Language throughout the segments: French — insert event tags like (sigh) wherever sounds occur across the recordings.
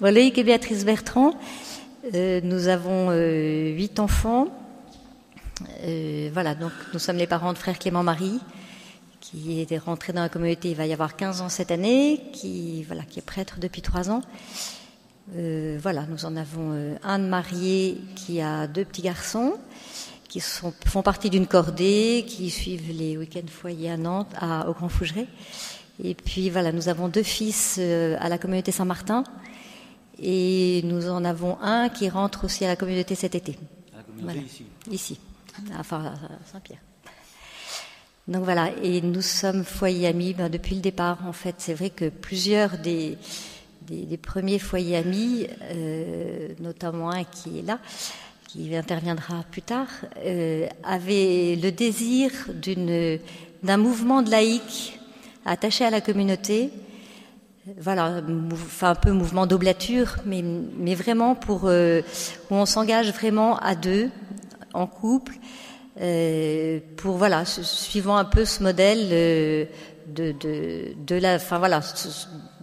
Loïc et Béatrice Bertrand, euh, nous avons euh, huit enfants. Euh, voilà, donc nous sommes les parents de frère Clément Marie, qui est rentré dans la communauté, il va y avoir 15 ans cette année, qui, voilà, qui est prêtre depuis trois ans. voilà, nous en avons un de marié qui a deux petits garçons qui font partie d'une cordée, qui suivent les week-ends foyers à Nantes, à, au Grand Fougeret. Et puis voilà, nous avons deux fils à la communauté Saint-Martin, et nous en avons un qui rentre aussi à la communauté cet été. À la communauté ici Ici, enfin à Saint-Pierre. Donc voilà, et nous sommes foyers amis ben, depuis le départ. En fait, c'est vrai que plusieurs des, des, premiers foyers amis, euh, notamment un qui est là, qui interviendra plus tard, euh, avaient le désir d'un mouvement de laïque attaché à la communauté voilà, enfin un peu mouvement d'oblature, mais, mais vraiment pour euh, où on s'engage vraiment à deux, en couple, euh, pour voilà, suivant un peu ce modèle euh, de, de, de la, enfin voilà,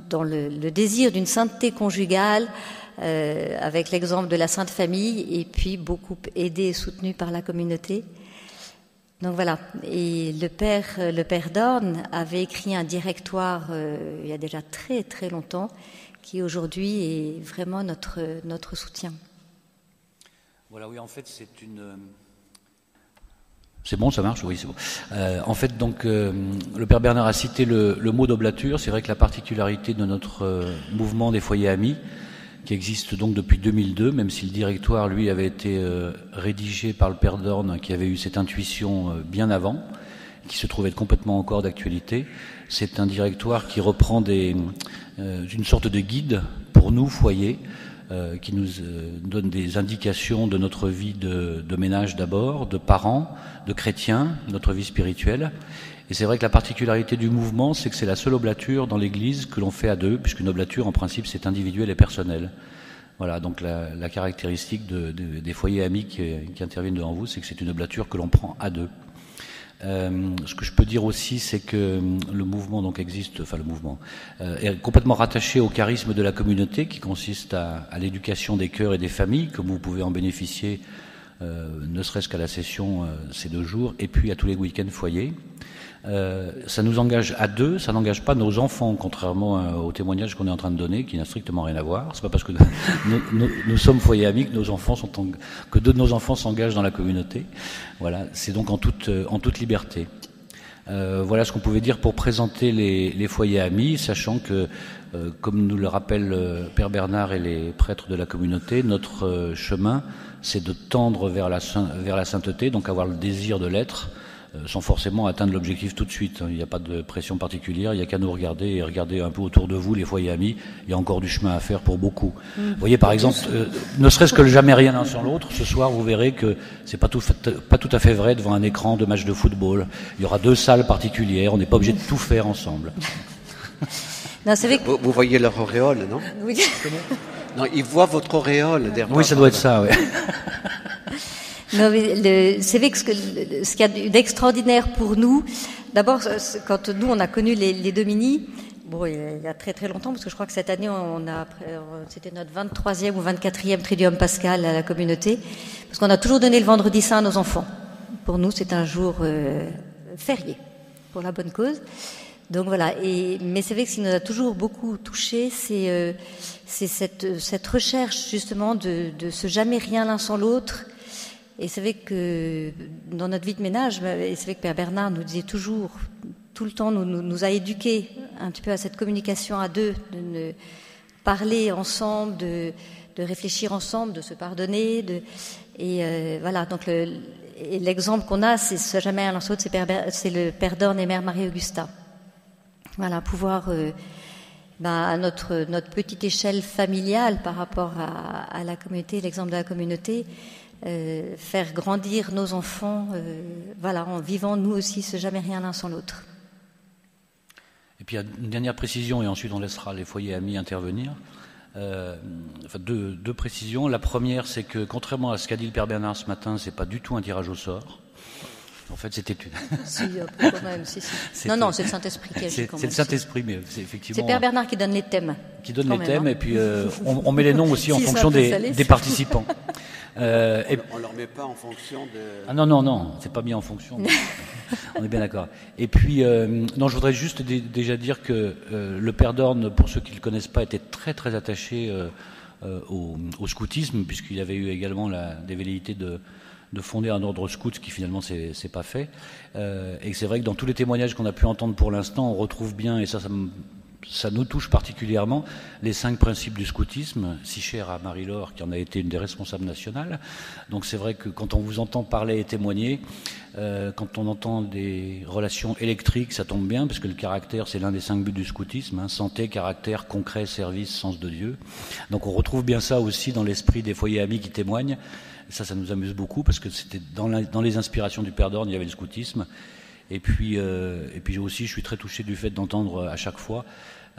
dans le, le désir d'une sainteté conjugale, euh, avec l'exemple de la Sainte Famille, et puis beaucoup aidé et soutenu par la communauté. Donc voilà, et le père, le père Dorn avait écrit un directoire euh, il y a déjà très très longtemps, qui aujourd'hui est vraiment notre, soutien. Voilà, oui, en fait, c'est une. C'est bon, ça marche? Oui, c'est bon. Euh, en fait, donc, euh, le Père Bernard a cité le mot d'oblature. C'est vrai que la particularité de notre mouvement des foyers amis, qui existe donc depuis 2002, même si le directoire, lui, avait été euh, rédigé par le père Dorn, qui avait eu cette intuition euh, bien avant, qui se trouvait complètement encore d'actualité. C'est un directoire qui reprend des, euh, une sorte de guide pour nous, foyers, qui nous donne des indications de notre vie de, de ménage d'abord, de parents, de chrétiens, notre vie spirituelle, et c'est vrai que la particularité du mouvement, c'est que c'est la seule oblature dans l'Église que l'on fait à deux, puisqu'une oblature, en principe, c'est individuel et personnel. Voilà, donc la, la caractéristique de, de, des foyers amis qui, qui, interviennent devant vous, c'est que c'est une oblature que l'on prend à deux. Euh, ce que je peux dire aussi, c'est que le mouvement donc existe, enfin le mouvement euh, est complètement rattaché au charisme de la communauté, qui consiste à, à l'éducation des cœurs et des familles, comme vous pouvez en bénéficier, euh, ne serait-ce qu'à la session euh, ces deux jours, et puis à tous les week-ends foyers. Euh, ça nous engage à deux, ça n'engage pas nos enfants, contrairement au témoignage qu'on est en train de donner, qui n'a strictement rien à voir. C'est pas parce que (laughs) nous, sommes foyers amis que nos enfants sont en, que deux de nos enfants s'engagent dans la communauté. Voilà, c'est donc en toute toute liberté. Euh, voilà ce qu'on pouvait dire pour présenter les, foyers amis, sachant que, euh, comme nous le rappelle euh, Père Bernard et les prêtres de la communauté, notre euh, chemin, c'est de tendre vers la, vers la sainteté, donc avoir le désir de l'être, euh, sans forcément atteindre l'objectif tout de suite. Il n'y a pas de pression particulière, il n'y a qu'à nous regarder et regarder un peu autour de vous, les foyers amis. Il y a encore du chemin à faire pour beaucoup. Mmh. Vous voyez, par exemple, euh, ne serait-ce que le jamais rien l'un sans l'autre, ce soir, vous verrez que c'est pas tout, pas tout à fait vrai devant un écran de match de football. Il y aura deux salles particulières, on n'est pas obligé de tout faire ensemble. (laughs) Non, que... vous, vous, voyez leur auréole, non? Oui. Non, ils voient votre auréole derrière. Oui, ça doit être ça, oui. (laughs) c'est vrai que ce, ce qu'il y a d'extraordinaire pour nous, d'abord, quand nous on a connu les, les Domini, bon, il y a très très longtemps, parce que je crois que cette année on a, c'était notre 23e ou 24e Tridium Pascal à la communauté, parce qu'on a toujours donné le vendredi saint à nos enfants. Pour nous, c'est un jour euh, férié pour la bonne cause. Donc voilà. Et, mais c'est vrai que ce qui nous a toujours beaucoup touché, c'est euh, cette, cette recherche justement de, de se jamais rien l'un sans l'autre et c'est vrai que dans notre vie de ménage, et c'est vrai que Père Bernard nous disait toujours, tout le temps, nous, a éduqués un petit peu à cette communication à deux, de parler ensemble, de, de réfléchir ensemble, de se pardonner. De, et euh, voilà, donc l'exemple qu'on a, c'est ce jamais à l'autre, c'est le Père d'Orne et Mère Marie-Augusta. Voilà, pouvoir euh, ben, à notre, notre petite échelle familiale par rapport à la communauté, l'exemple de la communauté, euh, faire grandir nos enfants, euh, voilà, en vivant nous aussi ce jamais rien l'un sans l'autre. Et puis une dernière précision, et ensuite on laissera les foyers amis intervenir. Euh, enfin, deux, deux, précisions. La première, c'est que contrairement à ce qu'a dit le Père Bernard ce matin, c'est pas du tout un tirage au sort. En fait, c'était une. (laughs) si, quand même, si, si. (laughs) Non, non, c'est le Saint-Esprit qui agit. C'est le Saint-Esprit, mais c'est effectivement. C'est Père Bernard qui donne les thèmes. Qui donne les thèmes, hein. et puis euh, on, met les noms (laughs) aussi en fonction des, des participants. Euh, et... On ne leur met pas en fonction de. Ah non, non, non, c'est pas mis en fonction. on est bien d'accord. Et puis, euh, non, je voudrais juste déjà dire que euh, le Père d'Orne, pour ceux qui ne le connaissent pas, était très très attaché au, au, scoutisme, puisqu'il avait eu également la, des velléités de, de fonder un ordre scout, ce qui finalement c'est pas fait. Euh, et c'est vrai que dans tous les témoignages qu'on a pu entendre pour l'instant, on retrouve bien, et ça, ça, ça, nous touche particulièrement, les cinq principes du scoutisme, si cher à Marie-Laure, qui en a été une des responsables nationales. Donc c'est vrai que quand on vous entend parler et témoigner, euh, quand on entend des relations électriques, ça tombe bien, parce que le caractère, c'est l'un des cinq buts du scoutisme, hein, santé, caractère, concret, service, sens de Dieu. Donc on retrouve bien ça aussi dans l'esprit des foyers amis qui témoignent ça, ça nous amuse beaucoup parce que c'était dans, les inspirations du Père d'Orne, il y avait le scoutisme. Et puis, euh, et puis aussi, je suis très touché du fait d'entendre à chaque fois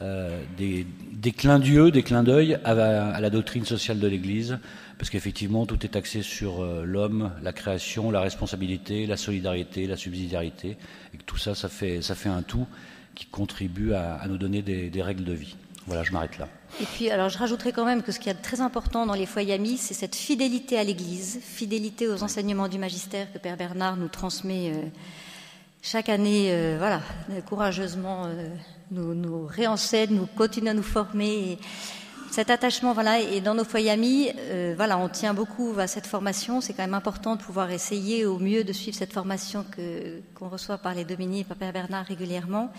euh, des, des, clins d'yeux, des clins d'œil à, la doctrine sociale de l'Église, parce qu'effectivement, tout est axé sur euh, l'homme, la création, la responsabilité, la solidarité, la subsidiarité, et que tout ça, ça fait, un tout qui contribue à, nous donner des règles de vie. Voilà, je m'arrête là. Et puis, alors, je rajouterai quand même que ce qui est très important dans les foyers amis, c'est cette fidélité à l'Église, fidélité aux enseignements du magistère que Père Bernard nous transmet euh, chaque année, euh, voilà, courageusement, euh, nous, nous réenseigne, nous continue à nous former. cet attachement, voilà, et dans nos foyers amis, voilà, on tient beaucoup à cette formation. C'est quand même important de pouvoir essayer au mieux de suivre cette formation que qu'on reçoit par les Dominiques et par Père Bernard régulièrement.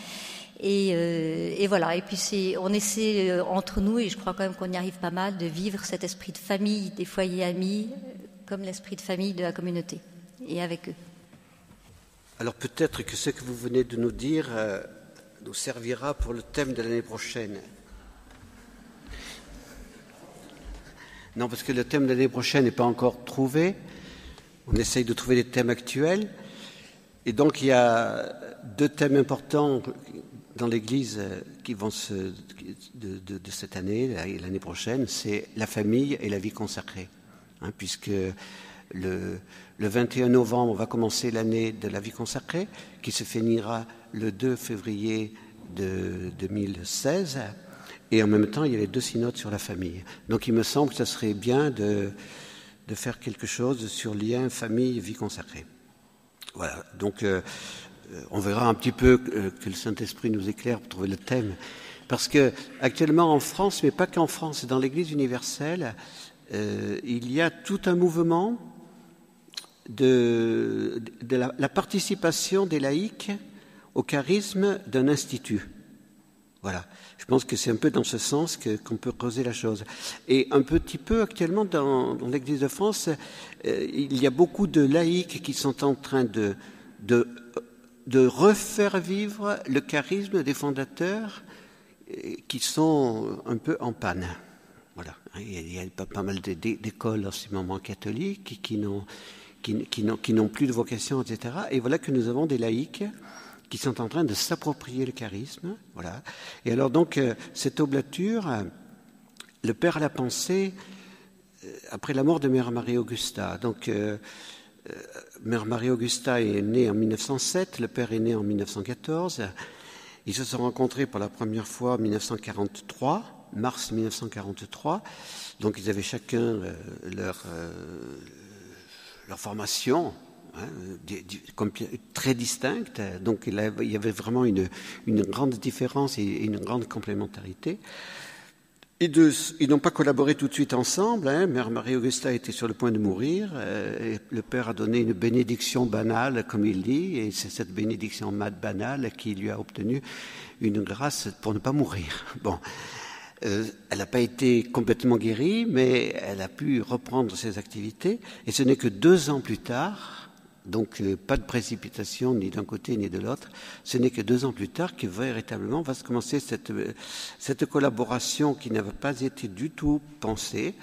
Euh, et, voilà. Et puis on essaie euh, entre nous, et je crois quand même qu'on y arrive pas mal, de vivre cet esprit de famille des foyers amis, euh, comme l'esprit de famille de la communauté, et avec eux. Alors peut-être que ce que vous venez de nous dire nous servira pour le thème de l'année prochaine. Non, parce que le thème de l'année prochaine n'est pas encore trouvé. On essaye de trouver des thèmes actuels. Et donc il y a deux thèmes importants dans l'Église euh, qui vont se, de, cette année et l'année prochaine, c'est la famille et la vie consacrée. Hein, puisque le, 21 novembre va commencer l'année de la vie consacrée, qui se finira le 2 février de 2016. Et en même temps, il y a les deux synodes sur la famille. Donc il me semble que ce serait bien de, faire quelque chose sur lien famille-vie consacrée. Voilà. Donc euh, on verra un petit peu euh, que le Saint-Esprit nous éclaire pour trouver le thème. Parce que actuellement en France, mais pas qu'en France, dans l'Église universelle, euh, il y a tout un mouvement de, la, participation des laïcs au charisme d'un institut. Voilà. Je pense que c'est un peu dans ce sens qu'on peut creuser la chose. Et un petit peu actuellement dans, l'Église de France, il y a beaucoup de laïcs qui sont en train de de refaire vivre le charisme des fondateurs euh, qui sont un peu en panne. Voilà. Il y a pas, mal d'écoles en ce moment catholiques qui n'ont qui, n'ont plus de vocation, etc. Et voilà que nous avons des laïcs qui sont en train de s'approprier le charisme. Voilà. Et alors donc, euh, cette oblature, le Père l'a pensée euh, après la mort de Mère Marie-Augusta. Donc, euh, Mère Marie-Augusta est née en 1907, le père est né en 1914. Ils se sont rencontrés pour la première fois en 1943, mars 1943. Donc ils avaient chacun euh, leur, euh, leur formation hein, très distincte. Donc il y avait vraiment une grande différence et une grande complémentarité. Ils, n'ont pas collaboré tout de suite ensemble. Hein. Mère Marie-Augusta était sur le point de mourir. Euh, le père a donné une bénédiction banale, comme il dit, et c'est cette bénédiction banale qui lui a obtenu une grâce pour ne pas mourir. (laughs) Bon, euh, elle n'a pas été complètement guérie, mais elle a pu reprendre ses activités. Et ce n'est que deux ans plus tard, donc euh, pas de précipitation ni d'un côté ni de l'autre. Ce n'est que deux ans plus tard que véritablement va se commencer cette, euh, cette collaboration qui n'avait pas été du tout pensée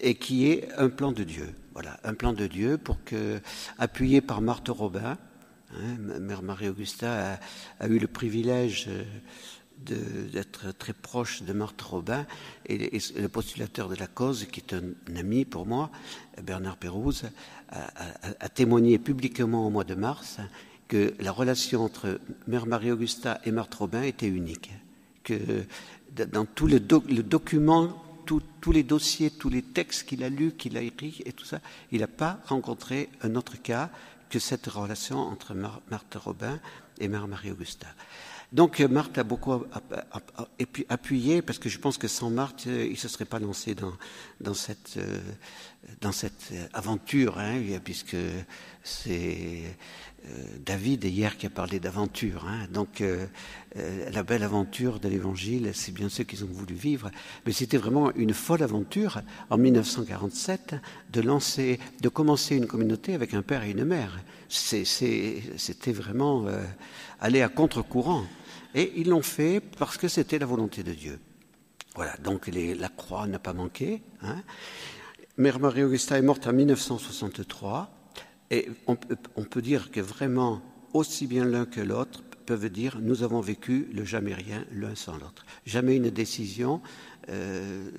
et qui est un plan de Dieu. Voilà, un plan de Dieu pour que, appuyé par Marthe Robin, hein, Mère Marie-Augusta a, eu le privilège euh, d'être très proche de Marthe Robin et, le postulateur de la cause, qui est un, ami pour moi, Bernard Pérouse, a, témoigné publiquement au mois de mars que la relation entre Mère Marie-Augusta et Marthe Robin était unique. Que dans tout le, document, tous les dossiers, tous les textes qu'il a lus, qu'il a écrits et tout ça, il n'a pas rencontré un autre cas que cette relation entre Marthe Robin et Mère Marie-Augusta. Donc euh, Marthe a beaucoup appuyé parce que je pense que sans Marthe, euh, il ne se serait pas lancé dans, cette, euh, aventure, hein, puisque c'est David hier qui a parlé d'aventure. Hein. donc la belle aventure de l'Évangile, c'est bien ce qu'ils ont voulu vivre, mais c'était vraiment une folle aventure en 1947 de lancer, de commencer une communauté avec un père et une mère. C'était vraiment aller à contre-courant. Et ils l'ont fait parce que c'était la volonté de Dieu. Voilà, donc la croix n'a pas manqué. Hein. Mère Marie-Augusta est morte en 1963. Et on, peut dire que vraiment, aussi bien l'un que l'autre peuvent dire nous avons vécu le jamais rien l'un sans l'autre. Jamais une décision euh,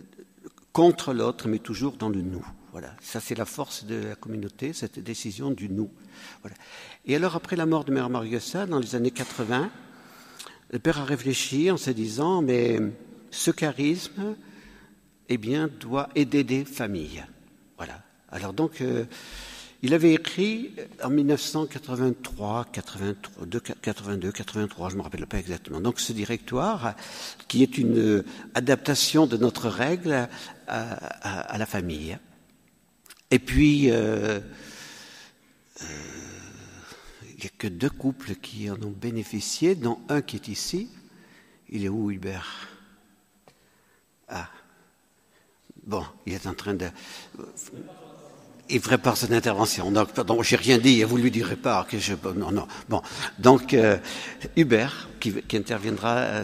contre l'autre, mais toujours dans le nous. Voilà, ça c'est la force de la communauté, cette décision du nous. Voilà. Et alors après la mort de Mère Marie-Augusta, dans les années 80, le père a réfléchi en se disant, mais ce charisme, eh bien, doit aider des familles. Voilà. Alors donc, euh, il avait écrit en 1983, 82, 82, 83, je ne me rappelle pas exactement. Donc ce directoire, qui est une adaptation de notre règle à, la famille. Et puis, euh, euh, n'y a que deux couples qui en ont bénéficié, dont un qui est ici. Il est où, Hubert? Ah. Bon, il est en train de. Il prépare son intervention. Donc, pardon, j'ai rien dit. Vous lui direz pas que je. Non, non. Bon, donc euh, Hubert qui, interviendra euh,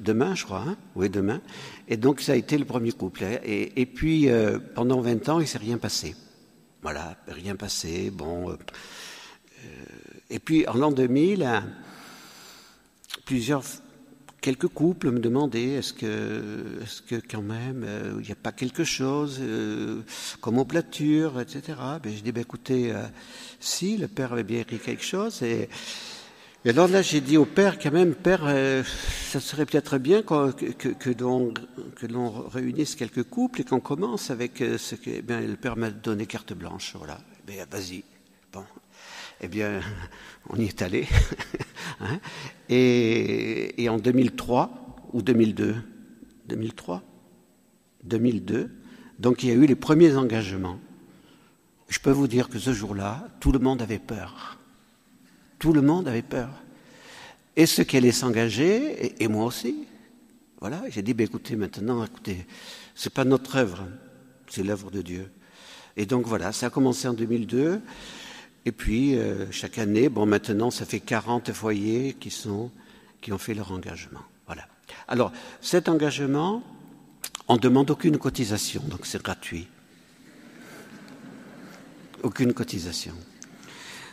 demain, je crois. Hein? Oui, demain. Et donc, ça a été le premier couple. Et, puis, euh, pendant 20 ans, il s'est rien passé. Voilà, rien passé. Bon. Et puis en l'an 2000, plusieurs, quelques couples me demandaient est-ce que, est-ce que quand même euh, il n'y a pas quelque chose euh, comme oblature, etc. Ben, je dis ben, écoutez, euh, si le père avait bien écrit quelque chose et et alors là, j'ai dit au père, quand même, père, ça serait peut-être bien que, que, que l'on réunisse quelques couples et qu'on commence avec ce que. Eh le père m'a donné carte blanche, voilà. Ben, vas-y. Bon, eh bien, (laughs) on y est allé. (laughs) Hein. et, en 2003 ou 2002, 2003, 2002, donc il y a eu les premiers engagements. Je peux vous dire que ce jour-là, tout le monde avait peur. Tout le monde avait peur. Et ceux qui allaient s'engager, et, moi aussi. Voilà, j'ai dit, ben, écoutez, maintenant, écoutez, c'est pas notre œuvre, c'est l'œuvre de Dieu. Et donc voilà, ça a commencé en 2002. Et puis, euh, chaque année, bon, maintenant, ça fait 40 foyers qui, sont, qui ont fait leur engagement. Voilà. Alors, cet engagement, on ne demande aucune cotisation, donc c'est gratuit. Aucune cotisation.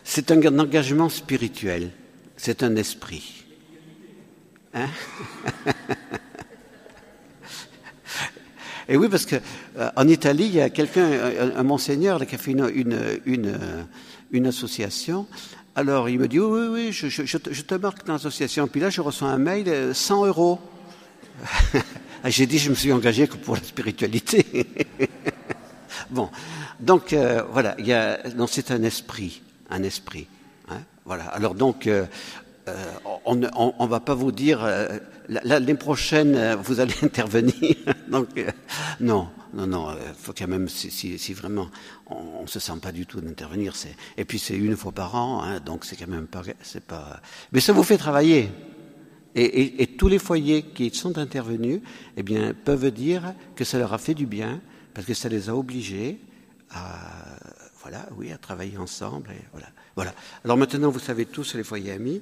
C'est un engagement spirituel, c'est un esprit. Hein? (laughs) Et oui, parce qu'en euh, Italie, il y a quelqu'un, un, monseigneur, qui a fait une, une une association. Alors il me dit oui, oui, je, te, marque dans l'association. Puis là, je reçois un mail, 100 euh, euros. (laughs) Ah, j'ai dit, je me suis engagé que pour la spiritualité. (laughs) bon, donc euh, voilà, c'est un esprit, un esprit. Hein, voilà. Alors donc, euh, on ne va pas vous dire l'année prochaine vous allez (laughs) intervenir. donc non, non, non, euh, faut quand même, si, si, vraiment on ne se sent pas du tout d'intervenir, et puis c'est une fois par an, hein, donc c'est quand même pas, pas. Mais ça vous fait travailler. Et, et, et, tous les foyers qui sont intervenus, eh bien, peuvent dire que ça leur a fait du bien, parce que ça les a obligés à, voilà, oui, à travailler ensemble. Et voilà, voilà. Alors maintenant, vous savez tous les foyers amis.